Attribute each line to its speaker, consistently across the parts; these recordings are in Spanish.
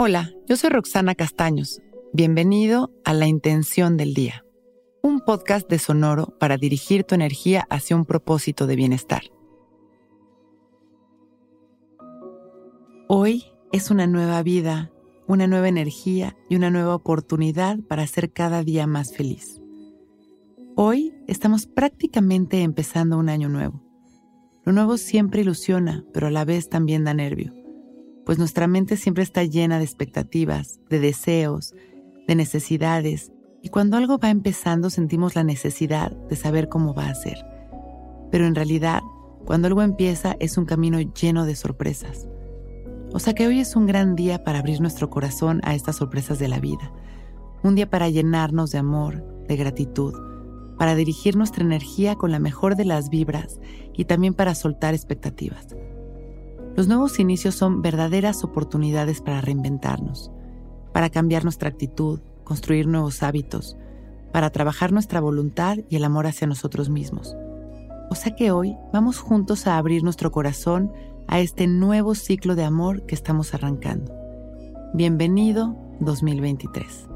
Speaker 1: Hola, yo soy Roxana Castaños. Bienvenido a La Intención del Día, un podcast de Sonoro para dirigir tu energía hacia un propósito de bienestar. Hoy es una nueva vida, una nueva energía y una nueva oportunidad para ser cada día más feliz. Hoy estamos prácticamente empezando un año nuevo. Lo nuevo siempre ilusiona, pero a la vez también da nervio, pues nuestra mente siempre está llena de expectativas, de deseos, de necesidades, y cuando algo va empezando sentimos la necesidad de saber cómo va a ser. Pero en realidad, cuando algo empieza es un camino lleno de sorpresas. O sea que hoy es un gran día para abrir nuestro corazón a estas sorpresas de la vida. Un día para llenarnos de amor, de gratitud, para dirigir nuestra energía con la mejor de las vibras y también para soltar expectativas. Los nuevos inicios son verdaderas oportunidades para reinventarnos, para cambiar nuestra actitud, construir nuevos hábitos, para trabajar nuestra voluntad y el amor hacia nosotros mismos. O sea que hoy vamos juntos a abrir nuestro corazón a este nuevo ciclo de amor que estamos arrancando. Bienvenido 2023.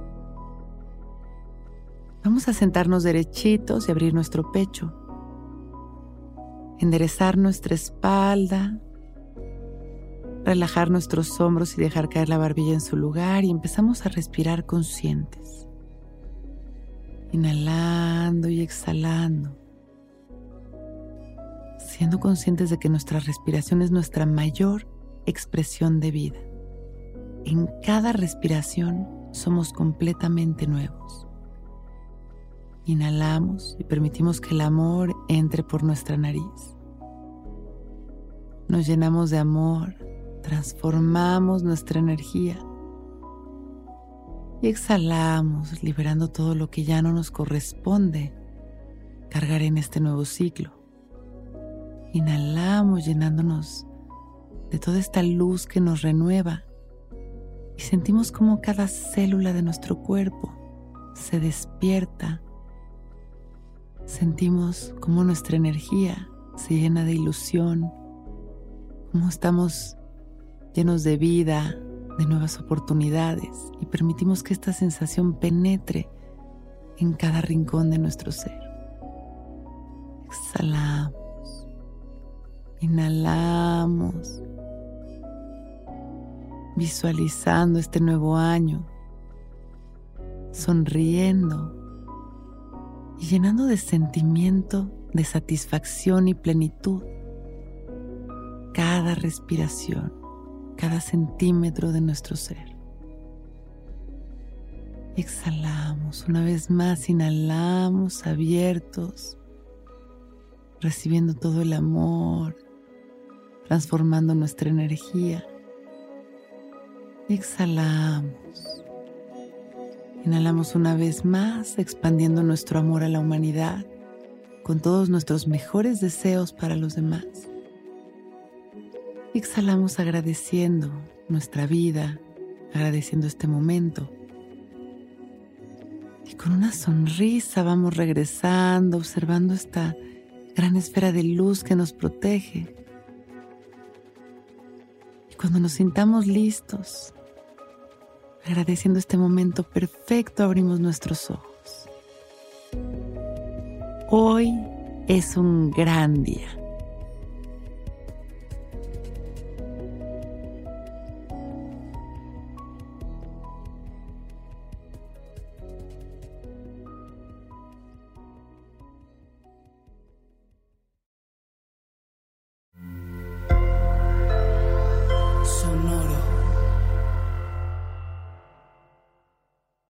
Speaker 1: Vamos a sentarnos derechitos y abrir nuestro pecho. Enderezar nuestra espalda. Relajar nuestros hombros y dejar caer la barbilla en su lugar y empezamos a respirar conscientes. Inhalando y exhalando. Siendo conscientes de que nuestra respiración es nuestra mayor expresión de vida. En cada respiración somos completamente nuevos. Inhalamos y permitimos que el amor entre por nuestra nariz. Nos llenamos de amor, transformamos nuestra energía. Y exhalamos liberando todo lo que ya no nos corresponde cargar en este nuevo ciclo. Inhalamos llenándonos de toda esta luz que nos renueva. Y sentimos como cada célula de nuestro cuerpo se despierta. Sentimos cómo nuestra energía se llena de ilusión, cómo estamos llenos de vida, de nuevas oportunidades y permitimos que esta sensación penetre en cada rincón de nuestro ser. Exhalamos, inhalamos, visualizando este nuevo año, sonriendo. Y llenando de sentimiento de satisfacción y plenitud cada respiración, cada centímetro de nuestro ser. Exhalamos una vez más, inhalamos abiertos, recibiendo todo el amor, transformando nuestra energía. Exhalamos Inhalamos una vez más, expandiendo nuestro amor a la humanidad con todos nuestros mejores deseos para los demás. Exhalamos agradeciendo nuestra vida, agradeciendo este momento. Y con una sonrisa vamos regresando, observando esta gran esfera de luz que nos protege. Y cuando nos sintamos listos, Agradeciendo este momento perfecto, abrimos nuestros ojos. Hoy es un gran día.